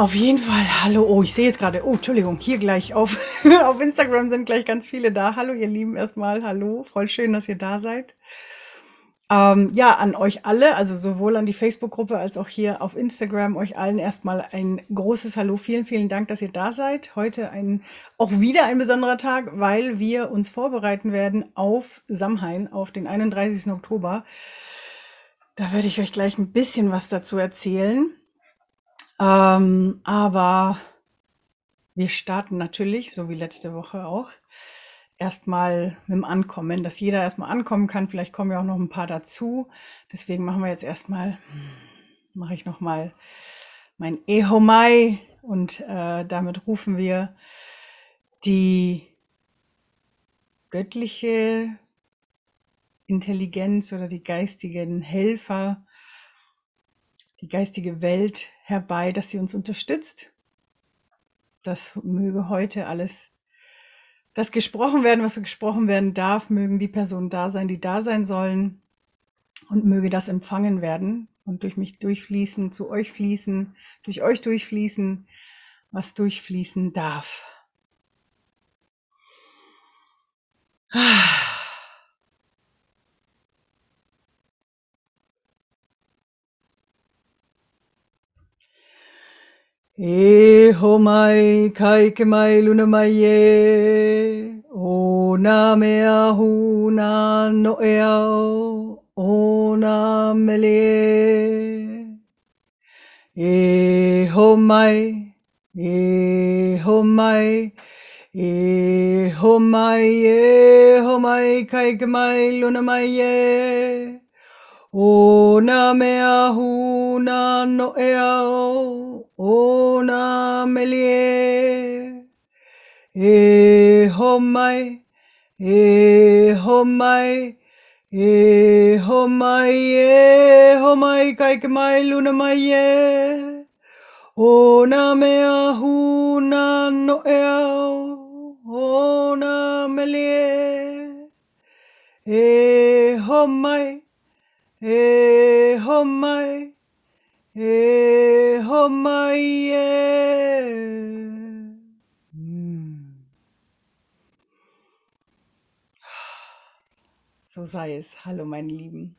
Auf jeden Fall, hallo. Oh, ich sehe jetzt gerade, oh, Entschuldigung, hier gleich auf, auf Instagram sind gleich ganz viele da. Hallo, ihr Lieben, erstmal, hallo. Voll schön, dass ihr da seid. Ähm, ja, an euch alle, also sowohl an die Facebook-Gruppe als auch hier auf Instagram, euch allen erstmal ein großes Hallo. Vielen, vielen Dank, dass ihr da seid. Heute ein, auch wieder ein besonderer Tag, weil wir uns vorbereiten werden auf Samhain, auf den 31. Oktober. Da werde ich euch gleich ein bisschen was dazu erzählen. Ähm, aber wir starten natürlich, so wie letzte Woche auch, erstmal mit dem Ankommen, dass jeder erstmal ankommen kann. Vielleicht kommen ja auch noch ein paar dazu. Deswegen machen wir jetzt erstmal, mache ich nochmal mein Ehomai und äh, damit rufen wir die göttliche Intelligenz oder die geistigen Helfer die geistige Welt herbei, dass sie uns unterstützt. Das möge heute alles, das gesprochen werden, was gesprochen werden darf, mögen die Personen da sein, die da sein sollen und möge das empfangen werden und durch mich durchfließen, zu euch fließen, durch euch durchfließen, was durchfließen darf. Ah. E ho mai kai ke mai luna mai e. O na mea hu na no e ao. O na mele e. Ho mai e ho mai e ho mai e ho mai kai ke mai luna mai e. O na mea hu na no e ao o namelie e ho mai, e ho mai, e ho mai, e ho mai kai mai luna mai e o na mea huna no e au o na melie e ho mai, e ho mai, e Hm. So sei es. Hallo, meine Lieben.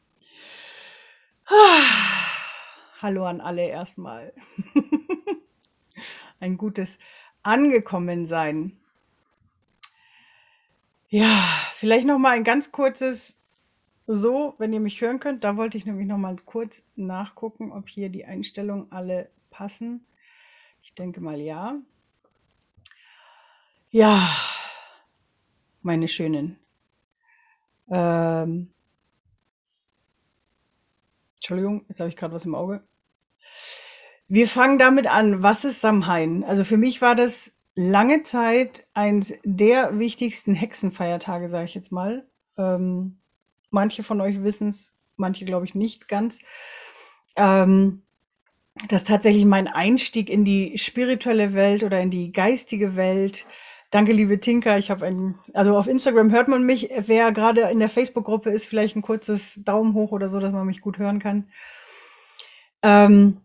Hallo an alle erstmal. Ein gutes Angekommensein. Ja, vielleicht noch mal ein ganz kurzes so, wenn ihr mich hören könnt, da wollte ich nämlich noch mal kurz nachgucken, ob hier die Einstellungen alle passen. Ich denke mal ja. Ja, meine Schönen. Ähm, Entschuldigung, jetzt habe ich gerade was im Auge. Wir fangen damit an. Was ist Samhain? Also für mich war das lange Zeit eines der wichtigsten Hexenfeiertage, sage ich jetzt mal. Ähm, manche von euch wissen es, manche glaube ich nicht ganz. Ähm, dass tatsächlich mein Einstieg in die spirituelle Welt oder in die geistige Welt. Danke, liebe Tinka. Ich habe ein, also auf Instagram hört man mich. Wer gerade in der Facebook-Gruppe ist, vielleicht ein kurzes Daumen hoch oder so, dass man mich gut hören kann. Ähm,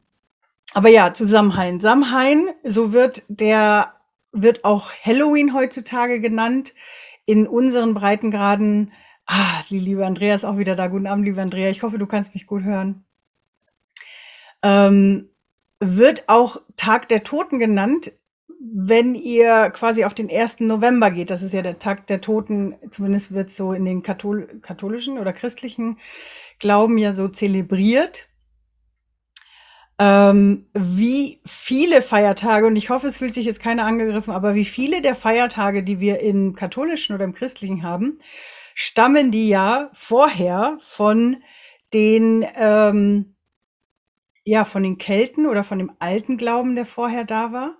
aber ja, zu Samhain. Samhain, so wird der, wird auch Halloween heutzutage genannt. In unseren Breitengraden Ah, liebe Andrea ist auch wieder da. Guten Abend, liebe Andrea. Ich hoffe, du kannst mich gut hören. Ähm, wird auch Tag der Toten genannt, wenn ihr quasi auf den 1. November geht. Das ist ja der Tag der Toten, zumindest wird so in den Kathol katholischen oder christlichen Glauben ja so zelebriert. Ähm, wie viele Feiertage, und ich hoffe, es fühlt sich jetzt keiner angegriffen, aber wie viele der Feiertage, die wir im katholischen oder im christlichen haben, stammen die ja vorher von den, ähm, ja, von den Kelten oder von dem alten Glauben, der vorher da war.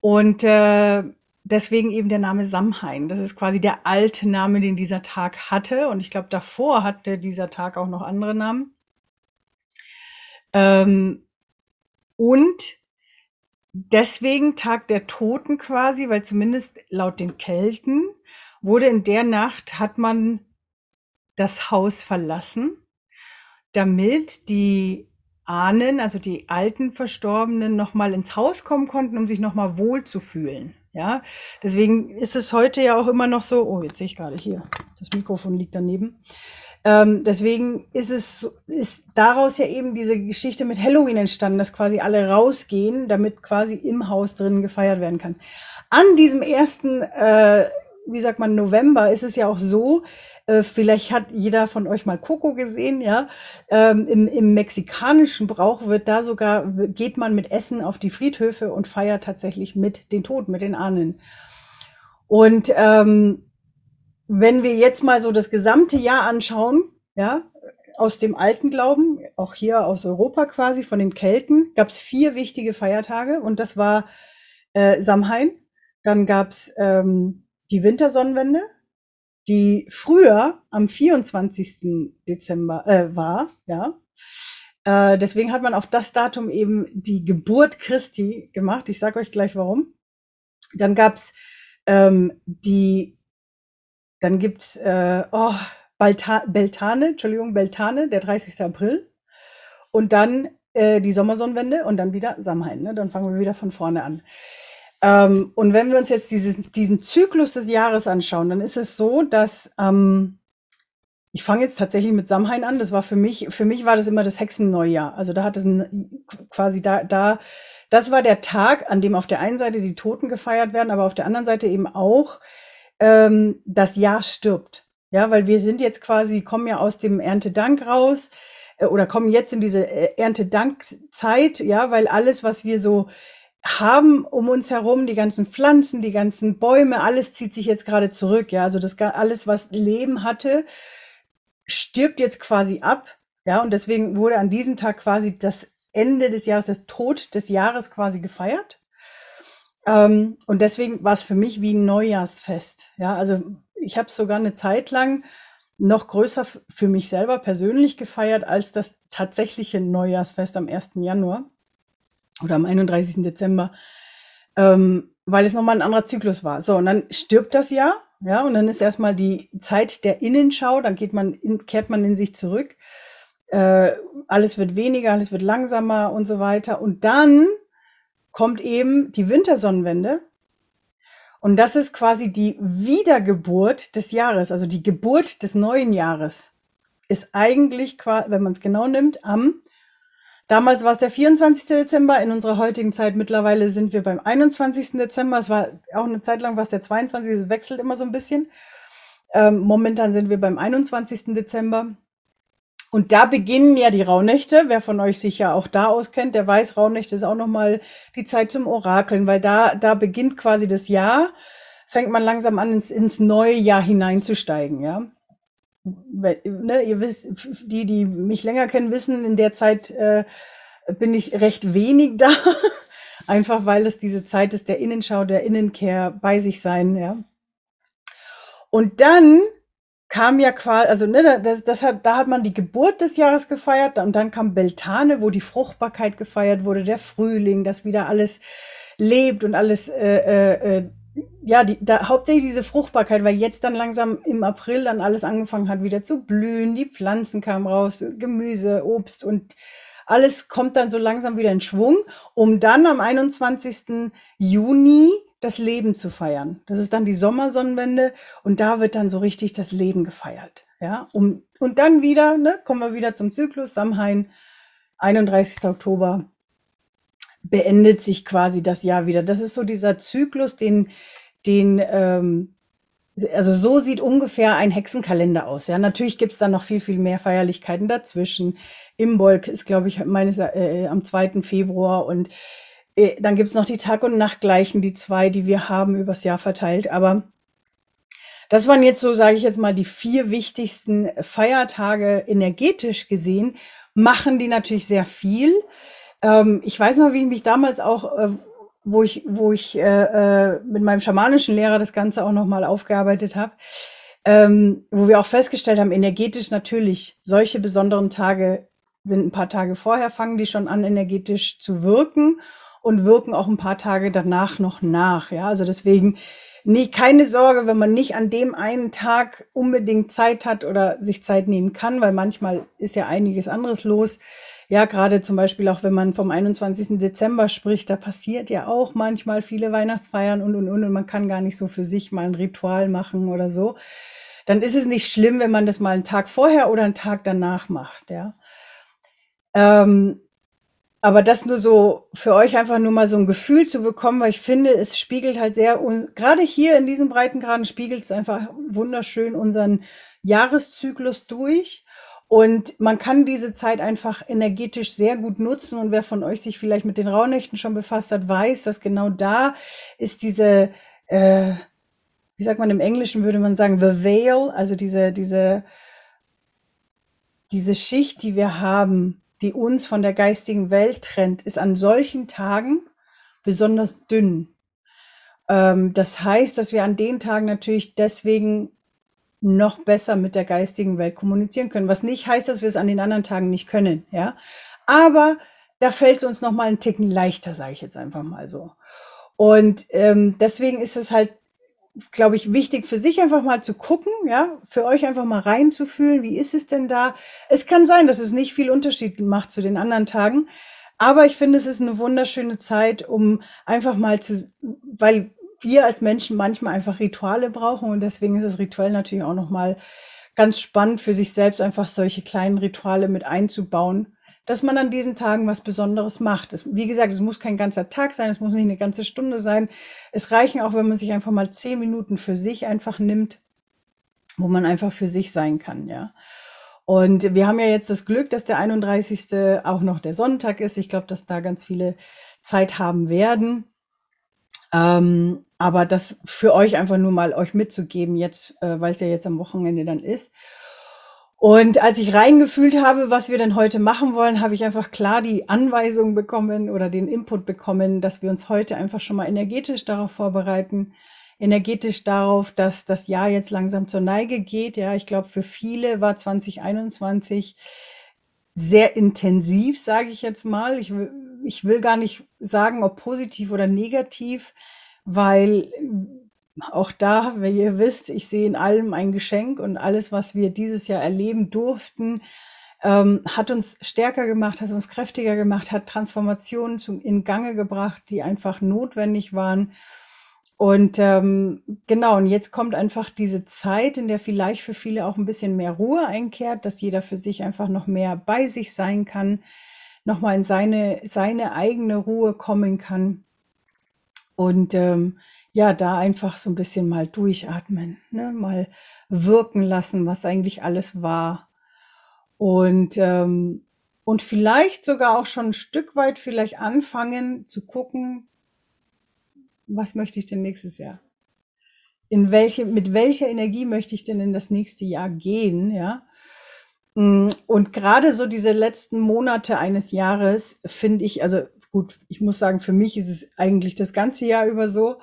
Und äh, deswegen eben der Name Samhain. Das ist quasi der alte Name, den dieser Tag hatte. Und ich glaube, davor hatte dieser Tag auch noch andere Namen. Ähm, und deswegen Tag der Toten quasi, weil zumindest laut den Kelten wurde in der Nacht hat man das Haus verlassen, damit die Ahnen, also die alten Verstorbenen, nochmal ins Haus kommen konnten, um sich nochmal wohl zu fühlen. Ja, deswegen ist es heute ja auch immer noch so, oh, jetzt sehe ich gerade hier, das Mikrofon liegt daneben. Ähm, deswegen ist es, ist daraus ja eben diese Geschichte mit Halloween entstanden, dass quasi alle rausgehen, damit quasi im Haus drinnen gefeiert werden kann. An diesem ersten, äh, wie sagt man, November ist es ja auch so, äh, vielleicht hat jeder von euch mal Coco gesehen, ja. Ähm, im, Im mexikanischen Brauch wird da sogar, geht man mit Essen auf die Friedhöfe und feiert tatsächlich mit den Toten, mit den Ahnen. Und ähm, wenn wir jetzt mal so das gesamte Jahr anschauen, ja, aus dem alten Glauben, auch hier aus Europa quasi, von den Kelten, gab es vier wichtige Feiertage und das war äh, Samhain, dann gab es ähm, die Wintersonnenwende, die früher am 24. Dezember äh, war, ja. Äh, deswegen hat man auf das Datum eben die Geburt Christi gemacht. Ich sage euch gleich warum. Dann gab's ähm, die, dann gibt's äh, oh, Beltane, Entschuldigung, Beltane, der 30. April. Und dann äh, die Sommersonnenwende und dann wieder Samhain. Ne? Dann fangen wir wieder von vorne an. Ähm, und wenn wir uns jetzt dieses, diesen Zyklus des Jahres anschauen, dann ist es so, dass ähm, ich fange jetzt tatsächlich mit Samhain an. Das war für mich, für mich war das immer das Hexenneujahr. Also da hat es ein, quasi da, da, das war der Tag, an dem auf der einen Seite die Toten gefeiert werden, aber auf der anderen Seite eben auch ähm, das Jahr stirbt. Ja, weil wir sind jetzt quasi, kommen ja aus dem Erntedank raus äh, oder kommen jetzt in diese äh, Erntedankzeit, ja, weil alles, was wir so haben um uns herum, die ganzen Pflanzen, die ganzen Bäume, alles zieht sich jetzt gerade zurück. Ja, also das alles, was Leben hatte, stirbt jetzt quasi ab. Ja, und deswegen wurde an diesem Tag quasi das Ende des Jahres, das Tod des Jahres quasi gefeiert. Ähm, und deswegen war es für mich wie ein Neujahrsfest. Ja, also ich habe es sogar eine Zeit lang noch größer für mich selber persönlich gefeiert als das tatsächliche Neujahrsfest am 1. Januar oder am 31. Dezember, ähm, weil es nochmal ein anderer Zyklus war. So, und dann stirbt das Jahr, ja, und dann ist erstmal die Zeit der Innenschau, dann geht man in, kehrt man in sich zurück. Äh, alles wird weniger, alles wird langsamer und so weiter. Und dann kommt eben die Wintersonnenwende. Und das ist quasi die Wiedergeburt des Jahres, also die Geburt des neuen Jahres. Ist eigentlich, wenn man es genau nimmt, am Damals war es der 24. Dezember, in unserer heutigen Zeit mittlerweile sind wir beim 21. Dezember. Es war auch eine Zeit lang was der 22. Es wechselt immer so ein bisschen. Ähm, momentan sind wir beim 21. Dezember. Und da beginnen ja die Rauhnächte. Wer von euch sich ja auch da auskennt, der weiß, Rauhnächte ist auch nochmal die Zeit zum Orakeln, weil da, da beginnt quasi das Jahr, fängt man langsam an, ins, ins neue Jahr hineinzusteigen, ja. Ne, ihr wisst, die, die mich länger kennen, wissen, in der Zeit äh, bin ich recht wenig da. Einfach weil es diese Zeit ist der Innenschau, der Innenkehr bei sich sein, ja. Und dann kam ja quasi, also ne, das, das hat, da hat man die Geburt des Jahres gefeiert und dann kam Beltane, wo die Fruchtbarkeit gefeiert wurde, der Frühling, dass wieder alles lebt und alles äh, äh, äh ja, die, da, hauptsächlich diese Fruchtbarkeit, weil jetzt dann langsam im April dann alles angefangen hat wieder zu blühen, die Pflanzen kamen raus, Gemüse, Obst und alles kommt dann so langsam wieder in Schwung, um dann am 21. Juni das Leben zu feiern. Das ist dann die Sommersonnenwende und da wird dann so richtig das Leben gefeiert. Ja, um, und dann wieder, ne, kommen wir wieder zum Zyklus, Samhain, 31. Oktober, beendet sich quasi das Jahr wieder. Das ist so dieser Zyklus, den, den, ähm, also so sieht ungefähr ein Hexenkalender aus. Ja, natürlich gibt's dann noch viel, viel mehr Feierlichkeiten dazwischen. Imbolg ist, glaube ich, meines äh, am 2. Februar und äh, dann gibt's noch die Tag- und Nachtgleichen, die zwei, die wir haben übers Jahr verteilt. Aber das waren jetzt so, sage ich jetzt mal, die vier wichtigsten Feiertage energetisch gesehen. Machen die natürlich sehr viel. Ähm, ich weiß noch, wie ich mich damals auch, äh, wo ich, wo ich äh, äh, mit meinem schamanischen Lehrer das Ganze auch nochmal aufgearbeitet habe, ähm, wo wir auch festgestellt haben, energetisch natürlich, solche besonderen Tage sind ein paar Tage vorher, fangen die schon an, energetisch zu wirken und wirken auch ein paar Tage danach noch nach. Ja, also deswegen nee, keine Sorge, wenn man nicht an dem einen Tag unbedingt Zeit hat oder sich Zeit nehmen kann, weil manchmal ist ja einiges anderes los ja, gerade zum Beispiel auch, wenn man vom 21. Dezember spricht, da passiert ja auch manchmal viele Weihnachtsfeiern und, und, und, und man kann gar nicht so für sich mal ein Ritual machen oder so. Dann ist es nicht schlimm, wenn man das mal einen Tag vorher oder einen Tag danach macht, ja. Ähm, aber das nur so für euch einfach nur mal so ein Gefühl zu bekommen, weil ich finde, es spiegelt halt sehr, gerade hier in diesem Breitengraden spiegelt es einfach wunderschön unseren Jahreszyklus durch. Und man kann diese Zeit einfach energetisch sehr gut nutzen. Und wer von euch sich vielleicht mit den Rauhnächten schon befasst hat, weiß, dass genau da ist diese, äh, wie sagt man im Englischen, würde man sagen, the veil, also diese, diese, diese Schicht, die wir haben, die uns von der geistigen Welt trennt, ist an solchen Tagen besonders dünn. Ähm, das heißt, dass wir an den Tagen natürlich deswegen noch besser mit der geistigen Welt kommunizieren können. Was nicht heißt, dass wir es an den anderen Tagen nicht können, ja. Aber da fällt es uns noch mal einen Ticken leichter, sage ich jetzt einfach mal so. Und ähm, deswegen ist es halt, glaube ich, wichtig für sich einfach mal zu gucken, ja, für euch einfach mal reinzufühlen, wie ist es denn da? Es kann sein, dass es nicht viel Unterschied macht zu den anderen Tagen, aber ich finde, es ist eine wunderschöne Zeit, um einfach mal zu, weil wir als Menschen manchmal einfach Rituale brauchen und deswegen ist das Rituell natürlich auch nochmal ganz spannend für sich selbst, einfach solche kleinen Rituale mit einzubauen, dass man an diesen Tagen was Besonderes macht. Es, wie gesagt, es muss kein ganzer Tag sein, es muss nicht eine ganze Stunde sein. Es reichen auch, wenn man sich einfach mal zehn Minuten für sich einfach nimmt, wo man einfach für sich sein kann, ja. Und wir haben ja jetzt das Glück, dass der 31. auch noch der Sonntag ist. Ich glaube, dass da ganz viele Zeit haben werden. Ähm, aber das für euch einfach nur mal euch mitzugeben jetzt, äh, weil es ja jetzt am Wochenende dann ist. Und als ich reingefühlt habe, was wir denn heute machen wollen, habe ich einfach klar die Anweisung bekommen oder den Input bekommen, dass wir uns heute einfach schon mal energetisch darauf vorbereiten, energetisch darauf, dass das Jahr jetzt langsam zur Neige geht. Ja, ich glaube, für viele war 2021 sehr intensiv, sage ich jetzt mal. Ich ich will gar nicht sagen, ob positiv oder negativ, weil auch da, wie ihr wisst, ich sehe in allem ein Geschenk und alles, was wir dieses Jahr erleben durften, ähm, hat uns stärker gemacht, hat uns kräftiger gemacht, hat Transformationen zum, in Gange gebracht, die einfach notwendig waren. Und ähm, genau, und jetzt kommt einfach diese Zeit, in der vielleicht für viele auch ein bisschen mehr Ruhe einkehrt, dass jeder für sich einfach noch mehr bei sich sein kann, nochmal in seine, seine eigene Ruhe kommen kann. Und ähm, ja, da einfach so ein bisschen mal durchatmen, ne? mal wirken lassen, was eigentlich alles war. Und, ähm, und vielleicht sogar auch schon ein Stück weit vielleicht anfangen zu gucken, was möchte ich denn nächstes Jahr? In welche, mit welcher Energie möchte ich denn in das nächste Jahr gehen, ja? Mm, und gerade so diese letzten Monate eines Jahres finde ich, also gut, ich muss sagen, für mich ist es eigentlich das ganze Jahr über so.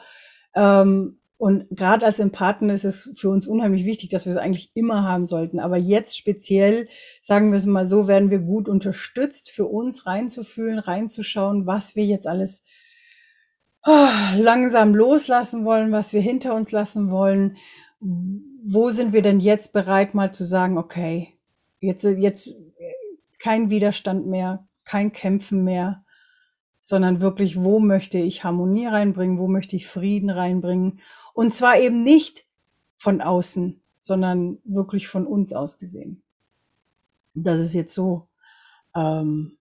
Ähm, und gerade als Empathen ist es für uns unheimlich wichtig, dass wir es eigentlich immer haben sollten. Aber jetzt speziell, sagen wir es mal so, werden wir gut unterstützt, für uns reinzufühlen, reinzuschauen, was wir jetzt alles langsam loslassen wollen, was wir hinter uns lassen wollen. Wo sind wir denn jetzt bereit, mal zu sagen, okay, jetzt, jetzt kein Widerstand mehr, kein Kämpfen mehr, sondern wirklich, wo möchte ich Harmonie reinbringen, wo möchte ich Frieden reinbringen. Und zwar eben nicht von außen, sondern wirklich von uns aus gesehen. Das ist jetzt so ähm,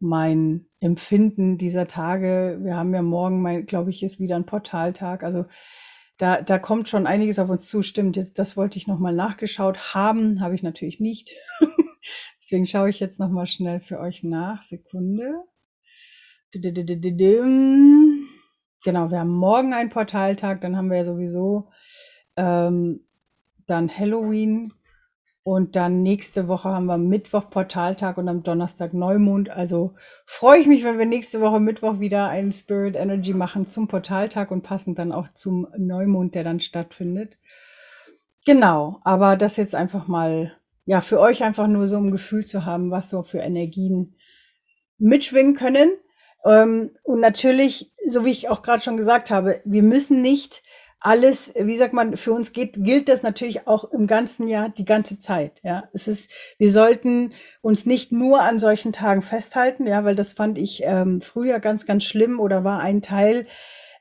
mein Empfinden dieser Tage. Wir haben ja morgen, glaube ich, ist wieder ein Portaltag. Also da, da kommt schon einiges auf uns zu. Stimmt, jetzt, das wollte ich nochmal nachgeschaut haben, habe ich natürlich nicht. Deswegen schaue ich jetzt nochmal schnell für euch nach. Sekunde. Genau, wir haben morgen einen Portaltag, dann haben wir ja sowieso ähm, dann Halloween, und dann nächste Woche haben wir Mittwoch Portaltag und am Donnerstag Neumond. Also freue ich mich, wenn wir nächste Woche Mittwoch wieder einen Spirit Energy machen zum Portaltag und passend dann auch zum Neumond, der dann stattfindet. Genau, aber das jetzt einfach mal, ja, für euch einfach nur so ein Gefühl zu haben, was so für Energien mitschwingen können. Ähm, und natürlich, so wie ich auch gerade schon gesagt habe, wir müssen nicht alles, wie sagt man, für uns geht, gilt das natürlich auch im ganzen Jahr, die ganze Zeit. Ja, es ist, wir sollten uns nicht nur an solchen Tagen festhalten, ja, weil das fand ich ähm, früher ganz, ganz schlimm oder war ein Teil,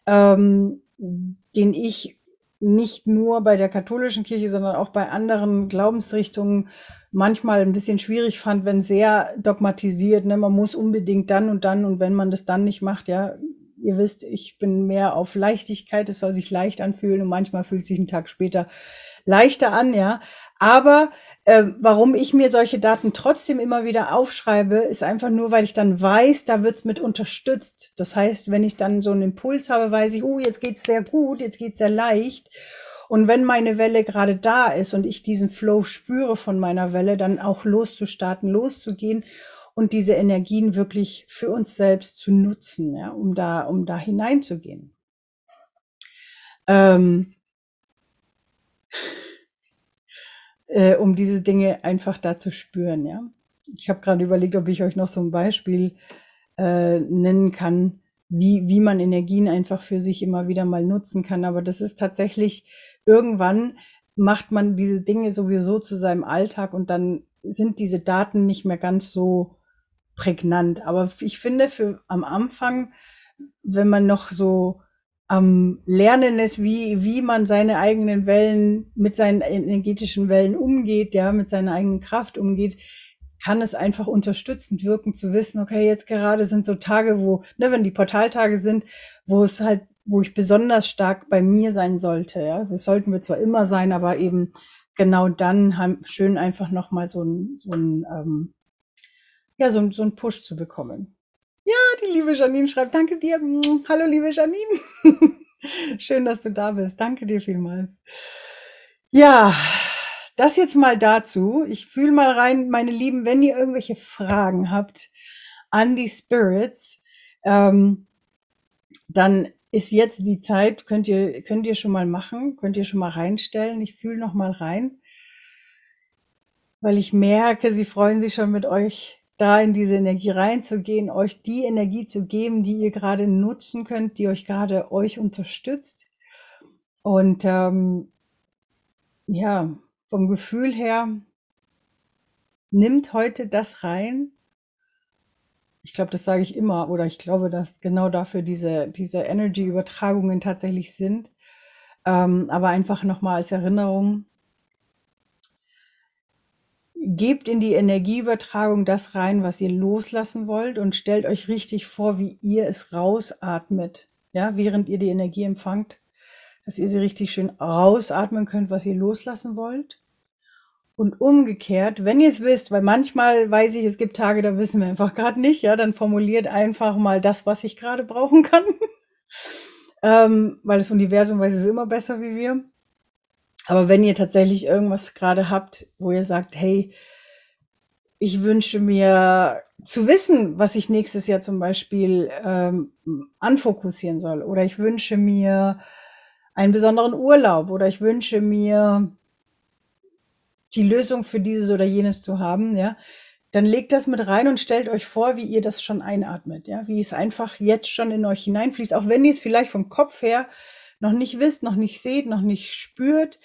ähm, den ich nicht nur bei der katholischen Kirche, sondern auch bei anderen Glaubensrichtungen manchmal ein bisschen schwierig fand, wenn sehr dogmatisiert, ne, man muss unbedingt dann und dann und wenn man das dann nicht macht, ja, ihr wisst, ich bin mehr auf Leichtigkeit, es soll sich leicht anfühlen und manchmal fühlt sich ein Tag später leichter an, ja. Aber äh, warum ich mir solche Daten trotzdem immer wieder aufschreibe, ist einfach nur, weil ich dann weiß, da wird's mit unterstützt. Das heißt, wenn ich dann so einen Impuls habe, weiß ich, oh, jetzt geht's sehr gut, jetzt geht's sehr leicht. Und wenn meine Welle gerade da ist und ich diesen Flow spüre von meiner Welle, dann auch loszustarten, loszugehen und diese Energien wirklich für uns selbst zu nutzen, ja, um da, um da hineinzugehen. Ähm, äh, um diese Dinge einfach da zu spüren, ja. Ich habe gerade überlegt, ob ich euch noch so ein Beispiel äh, nennen kann, wie, wie man Energien einfach für sich immer wieder mal nutzen kann. Aber das ist tatsächlich, irgendwann macht man diese Dinge sowieso zu seinem Alltag und dann sind diese Daten nicht mehr ganz so prägnant. Aber ich finde, für am Anfang, wenn man noch so am Lernen ist, wie, wie man seine eigenen Wellen mit seinen energetischen Wellen umgeht, ja, mit seiner eigenen Kraft umgeht, kann es einfach unterstützend wirken, zu wissen, okay, jetzt gerade sind so Tage, wo, ne, wenn die Portaltage sind, wo es halt, wo ich besonders stark bei mir sein sollte, ja. Das sollten wir zwar immer sein, aber eben genau dann haben, schön einfach nochmal so ein, so ein ähm, ja, so, so einen Push zu bekommen. Ja, die liebe Janine schreibt, danke dir. Hallo, liebe Janine. Schön, dass du da bist. Danke dir vielmals. Ja, das jetzt mal dazu. Ich fühle mal rein, meine Lieben, wenn ihr irgendwelche Fragen habt an die Spirits, ähm, dann ist jetzt die Zeit, könnt ihr, könnt ihr schon mal machen, könnt ihr schon mal reinstellen. Ich fühle noch mal rein, weil ich merke, sie freuen sich schon mit euch da in diese Energie reinzugehen, euch die Energie zu geben, die ihr gerade nutzen könnt, die euch gerade euch unterstützt. Und ähm, ja, vom Gefühl her, nimmt heute das rein. Ich glaube, das sage ich immer, oder ich glaube, dass genau dafür diese, diese Energy-Übertragungen tatsächlich sind. Ähm, aber einfach nochmal als Erinnerung, gebt in die Energieübertragung das rein, was ihr loslassen wollt und stellt euch richtig vor, wie ihr es rausatmet, ja, während ihr die Energie empfangt, dass ihr sie richtig schön rausatmen könnt, was ihr loslassen wollt. Und umgekehrt, wenn ihr es wisst, weil manchmal weiß ich, es gibt Tage, da wissen wir einfach gerade nicht, ja, dann formuliert einfach mal das, was ich gerade brauchen kann. ähm, weil das Universum weiß es immer besser wie wir. Aber wenn ihr tatsächlich irgendwas gerade habt, wo ihr sagt, hey, ich wünsche mir zu wissen, was ich nächstes Jahr zum Beispiel ähm, anfokussieren soll, oder ich wünsche mir einen besonderen Urlaub, oder ich wünsche mir die Lösung für dieses oder jenes zu haben, ja, dann legt das mit rein und stellt euch vor, wie ihr das schon einatmet, ja, wie es einfach jetzt schon in euch hineinfließt, auch wenn ihr es vielleicht vom Kopf her noch nicht wisst, noch nicht seht, noch nicht spürt.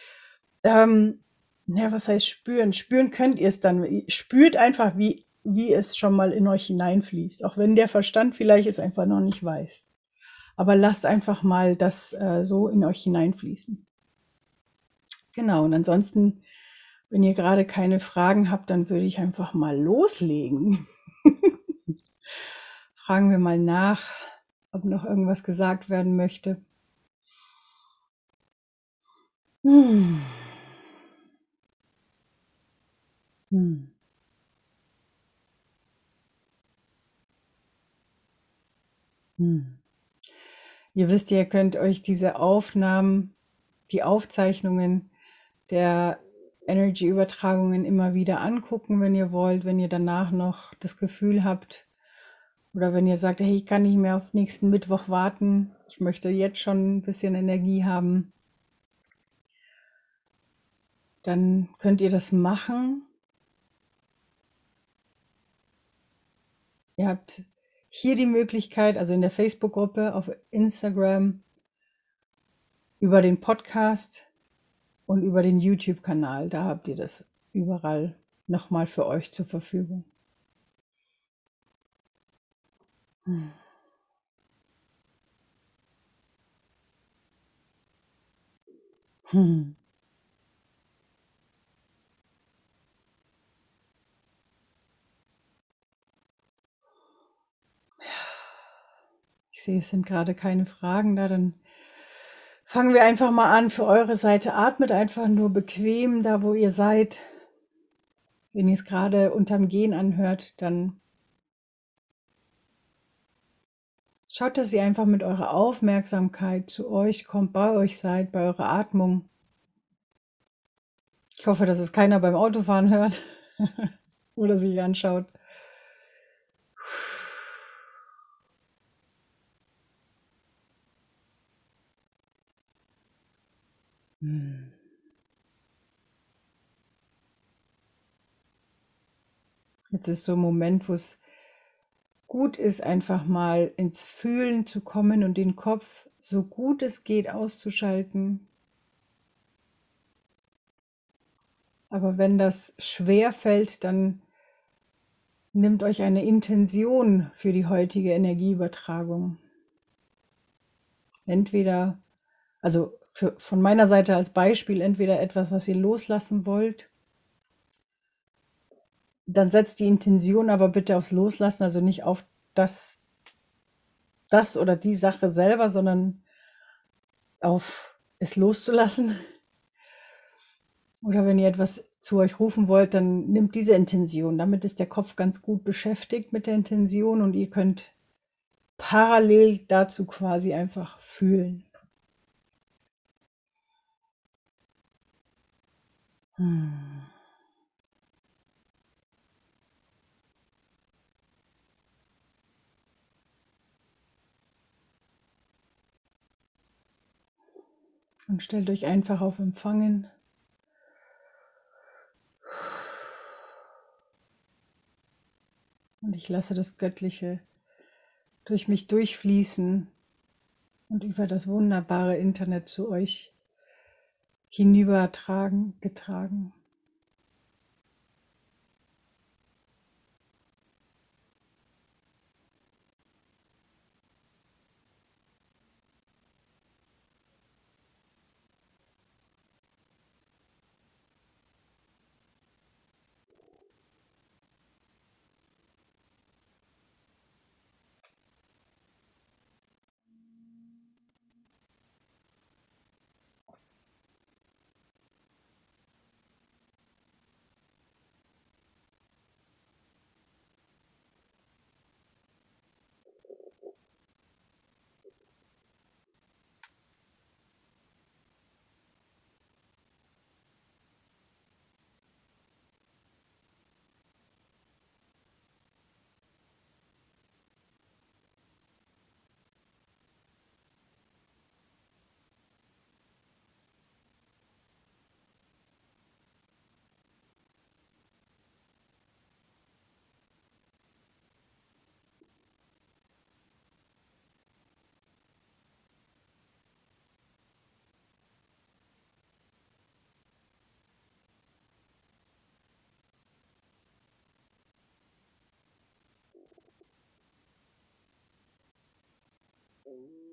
Ähm, ja, was heißt spüren? Spüren könnt ihr es dann. Spürt einfach, wie, wie es schon mal in euch hineinfließt. Auch wenn der Verstand vielleicht es einfach noch nicht weiß. Aber lasst einfach mal das äh, so in euch hineinfließen. Genau, und ansonsten, wenn ihr gerade keine Fragen habt, dann würde ich einfach mal loslegen. Fragen wir mal nach, ob noch irgendwas gesagt werden möchte. Hm. Hm. Hm. Ihr wisst, ihr könnt euch diese Aufnahmen, die Aufzeichnungen der Energy-Übertragungen immer wieder angucken, wenn ihr wollt, wenn ihr danach noch das Gefühl habt oder wenn ihr sagt, hey, ich kann nicht mehr auf nächsten Mittwoch warten, ich möchte jetzt schon ein bisschen Energie haben, dann könnt ihr das machen. Ihr habt hier die Möglichkeit, also in der Facebook-Gruppe, auf Instagram, über den Podcast und über den YouTube-Kanal. Da habt ihr das überall nochmal für euch zur Verfügung. Hm. Hm. Ich sehe, es sind gerade keine Fragen da, dann fangen wir einfach mal an. Für eure Seite atmet einfach nur bequem da, wo ihr seid. Wenn ihr es gerade unterm Gehen anhört, dann schaut, dass ihr einfach mit eurer Aufmerksamkeit zu euch kommt, bei euch seid, bei eurer Atmung. Ich hoffe, dass es keiner beim Autofahren hört oder sich anschaut. Jetzt ist so ein Moment, wo es gut ist, einfach mal ins Fühlen zu kommen und den Kopf so gut es geht auszuschalten. Aber wenn das schwer fällt, dann nimmt euch eine Intention für die heutige Energieübertragung. Entweder, also für, von meiner Seite als Beispiel, entweder etwas, was ihr loslassen wollt, dann setzt die Intention aber bitte aufs Loslassen, also nicht auf das, das oder die Sache selber, sondern auf es loszulassen. Oder wenn ihr etwas zu euch rufen wollt, dann nimmt diese Intention. Damit ist der Kopf ganz gut beschäftigt mit der Intention und ihr könnt parallel dazu quasi einfach fühlen. Hm. Und stellt euch einfach auf Empfangen. Und ich lasse das Göttliche durch mich durchfließen und über das wunderbare Internet zu euch hinübertragen, getragen. Ooh.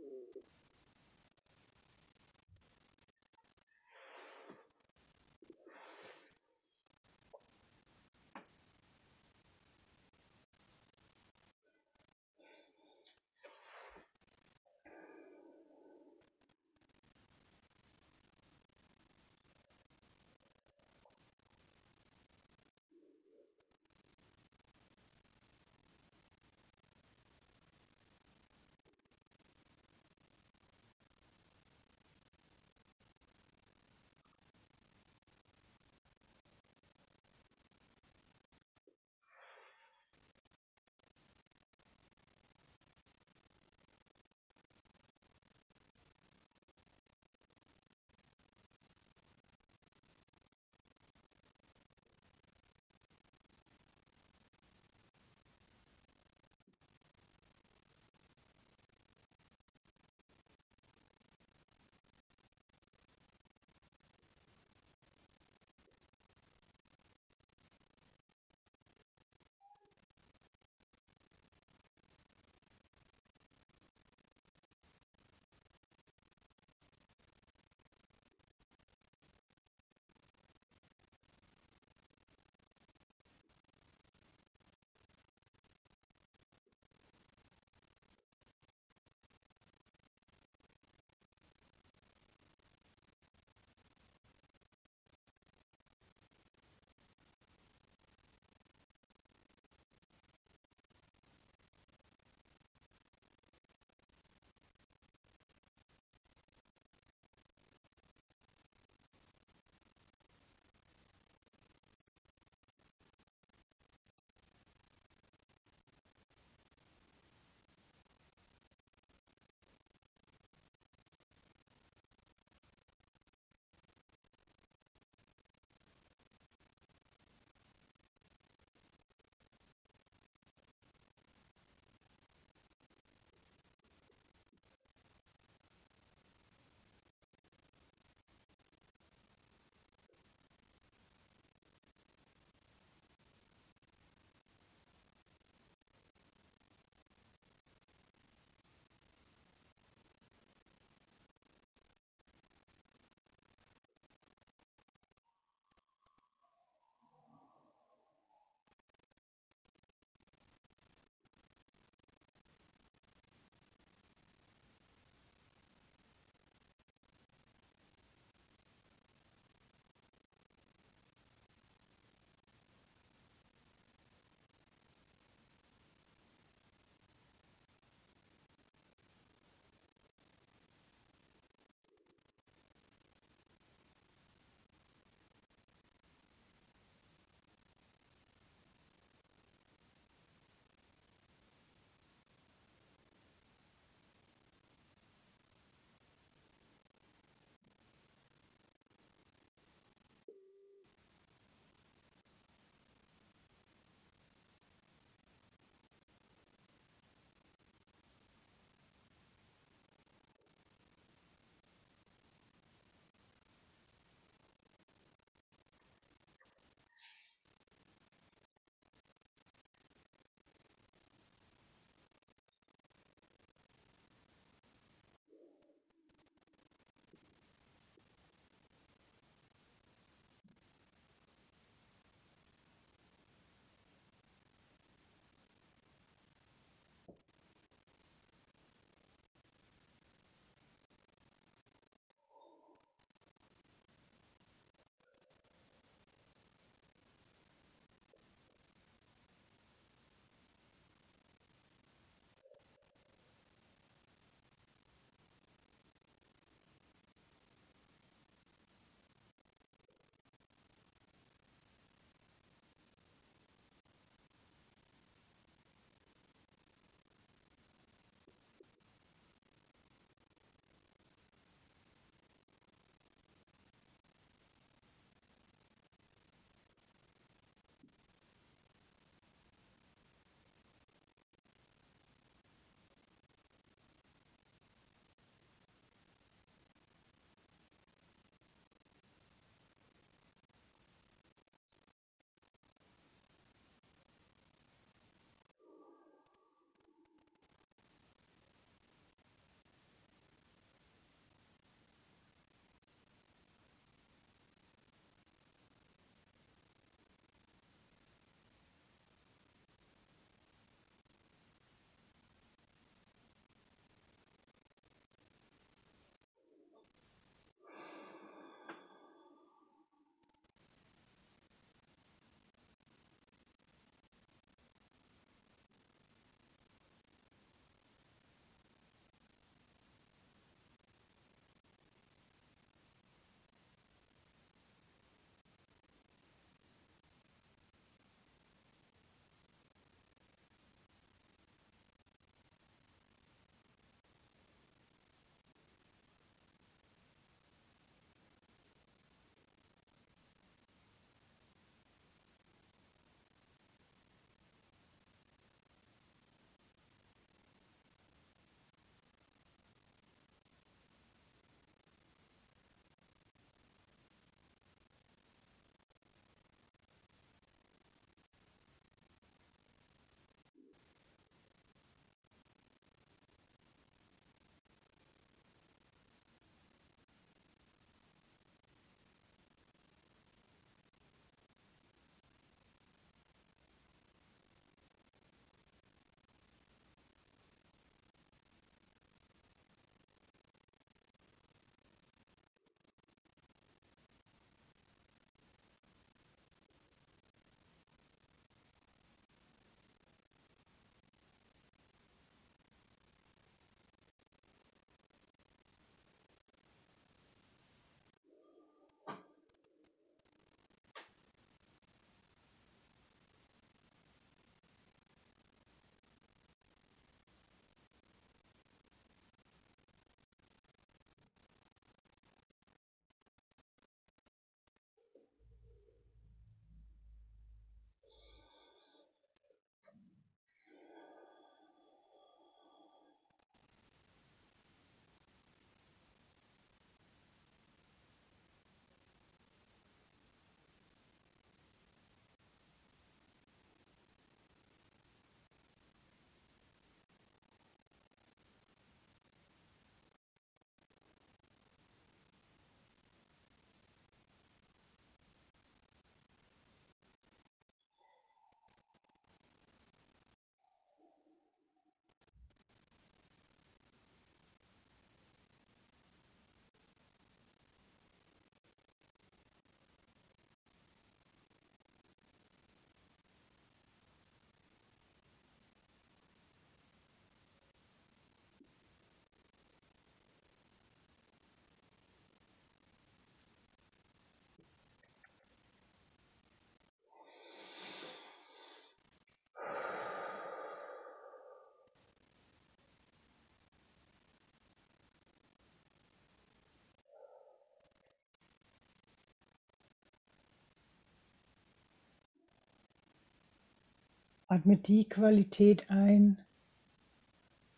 Atme die Qualität ein,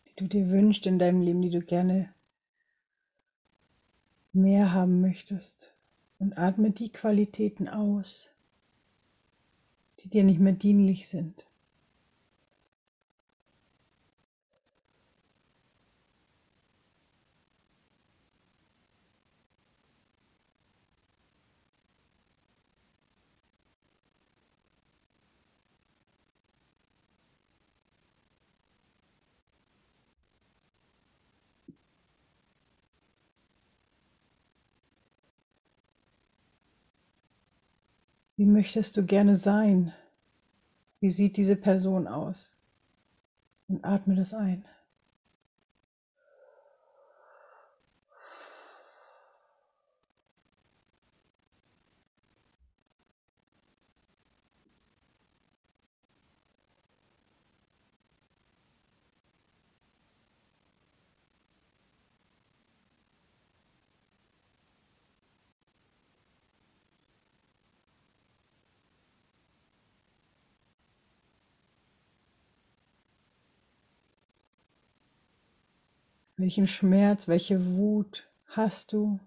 die du dir wünschst in deinem Leben, die du gerne mehr haben möchtest. Und atme die Qualitäten aus, die dir nicht mehr dienlich sind. Möchtest du gerne sein? Wie sieht diese Person aus? Und atme das ein. Welchen Schmerz, welche Wut hast du?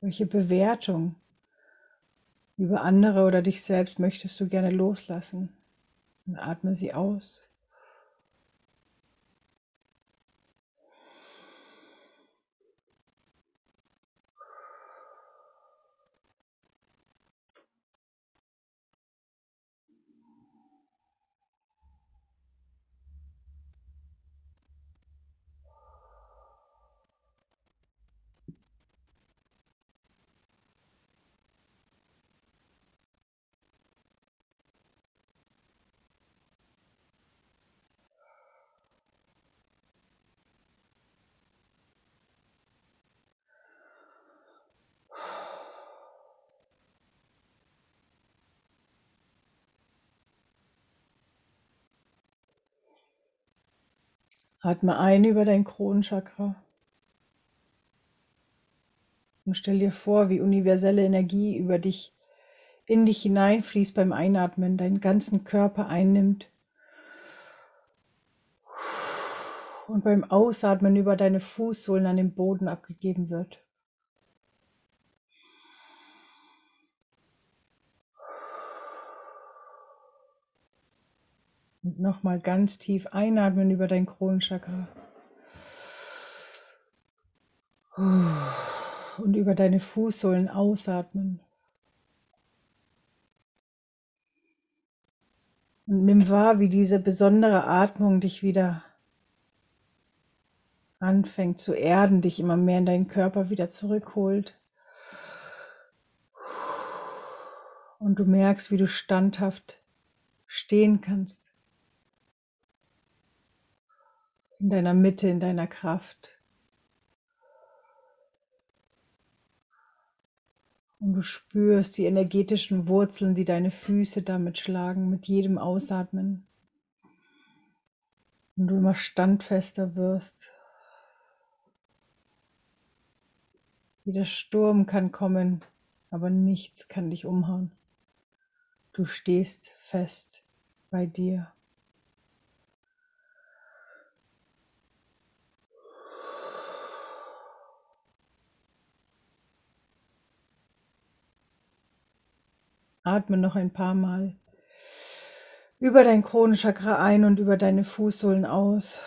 Welche Bewertung über andere oder dich selbst möchtest du gerne loslassen? Und atme sie aus. Atme ein über dein Kronenchakra und stell dir vor, wie universelle Energie über dich in dich hineinfließt beim Einatmen, deinen ganzen Körper einnimmt und beim Ausatmen über deine Fußsohlen an den Boden abgegeben wird. Nochmal ganz tief einatmen über dein Kronenchakra. Und über deine Fußsohlen ausatmen. Und nimm wahr, wie diese besondere Atmung dich wieder anfängt zu erden, dich immer mehr in deinen Körper wieder zurückholt. Und du merkst, wie du standhaft stehen kannst. In deiner Mitte, in deiner Kraft. Und du spürst die energetischen Wurzeln, die deine Füße damit schlagen, mit jedem Ausatmen. Und du immer standfester wirst. Wie der Sturm kann kommen, aber nichts kann dich umhauen. Du stehst fest bei dir. Atme noch ein paar Mal über dein Kronenchakra ein und über deine Fußsohlen aus.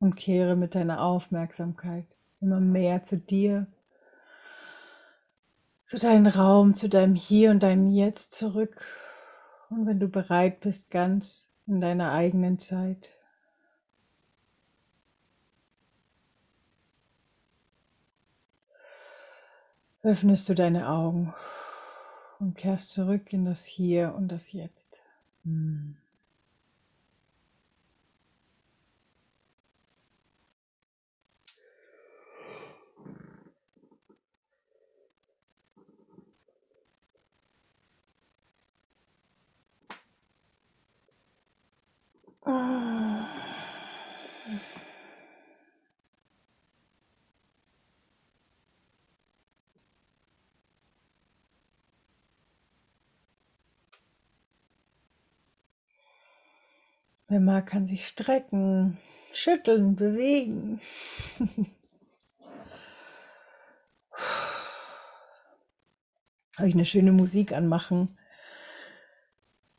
Und kehre mit deiner Aufmerksamkeit immer mehr zu dir, zu deinem Raum, zu deinem Hier und deinem Jetzt zurück. Und wenn du bereit bist, ganz in deiner eigenen Zeit. Öffnest du deine Augen und kehrst zurück in das Hier und das Jetzt. Hm. Wer mag, kann sich strecken, schütteln, bewegen. Habe ich eine schöne Musik anmachen.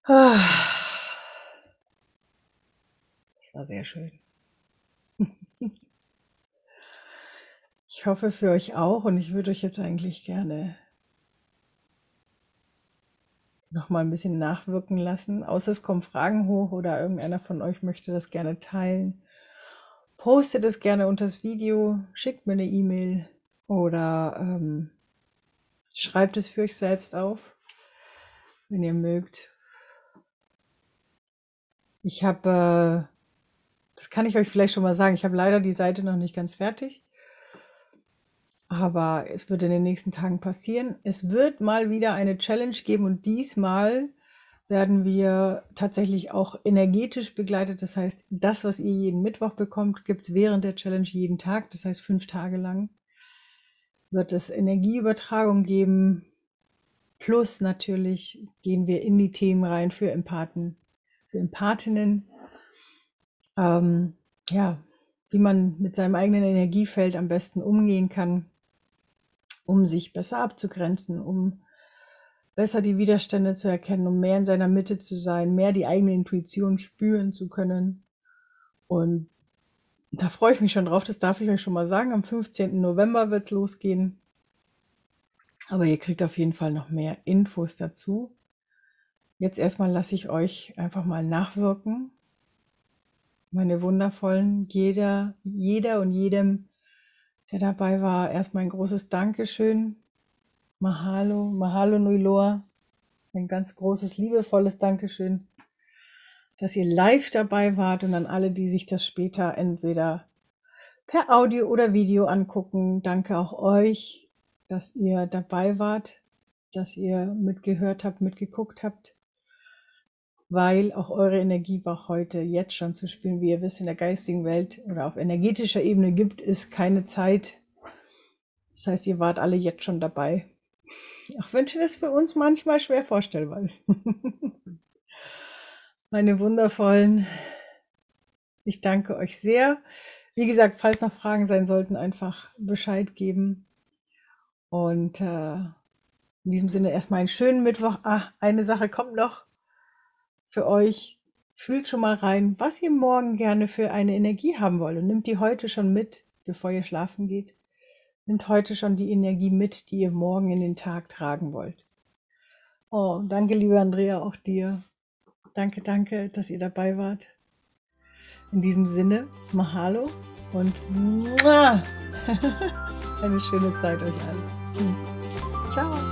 Das war sehr schön. Ich hoffe für euch auch und ich würde euch jetzt eigentlich gerne noch mal ein bisschen nachwirken lassen. Außer es kommen Fragen hoch oder irgendeiner von euch möchte das gerne teilen. Postet es gerne unter das Video, schickt mir eine E-Mail oder ähm, schreibt es für euch selbst auf, wenn ihr mögt. Ich habe, äh, das kann ich euch vielleicht schon mal sagen, ich habe leider die Seite noch nicht ganz fertig. Aber es wird in den nächsten Tagen passieren. Es wird mal wieder eine Challenge geben und diesmal werden wir tatsächlich auch energetisch begleitet. Das heißt, das, was ihr jeden Mittwoch bekommt, gibt es während der Challenge jeden Tag. Das heißt, fünf Tage lang wird es Energieübertragung geben. Plus natürlich gehen wir in die Themen rein für Empathen, für Empathinnen. Ähm, ja, wie man mit seinem eigenen Energiefeld am besten umgehen kann um sich besser abzugrenzen, um besser die Widerstände zu erkennen, um mehr in seiner Mitte zu sein, mehr die eigene Intuition spüren zu können. Und da freue ich mich schon drauf, das darf ich euch schon mal sagen. Am 15. November wird es losgehen. Aber ihr kriegt auf jeden Fall noch mehr Infos dazu. Jetzt erstmal lasse ich euch einfach mal nachwirken. Meine wundervollen, jeder, jeder und jedem der dabei war. Erstmal ein großes Dankeschön. Mahalo, Mahalo Nuiloa. Ein ganz großes, liebevolles Dankeschön, dass ihr live dabei wart und an alle, die sich das später entweder per Audio oder Video angucken. Danke auch euch, dass ihr dabei wart, dass ihr mitgehört habt, mitgeguckt habt weil auch eure Energie war heute jetzt schon zu spielen. Wie ihr wisst, in der geistigen Welt oder auf energetischer Ebene gibt es keine Zeit. Das heißt, ihr wart alle jetzt schon dabei. Auch wenn das für uns manchmal schwer vorstellbar ist. Meine wundervollen, ich danke euch sehr. Wie gesagt, falls noch Fragen sein sollten, einfach Bescheid geben. Und äh, in diesem Sinne erstmal einen schönen Mittwoch. Ah, eine Sache kommt noch für euch. Fühlt schon mal rein, was ihr morgen gerne für eine Energie haben wollt und nimmt die heute schon mit, bevor ihr schlafen geht. Nimmt heute schon die Energie mit, die ihr morgen in den Tag tragen wollt. Oh, danke, liebe Andrea, auch dir. Danke, danke, dass ihr dabei wart. In diesem Sinne, Mahalo und eine schöne Zeit euch allen. Ciao.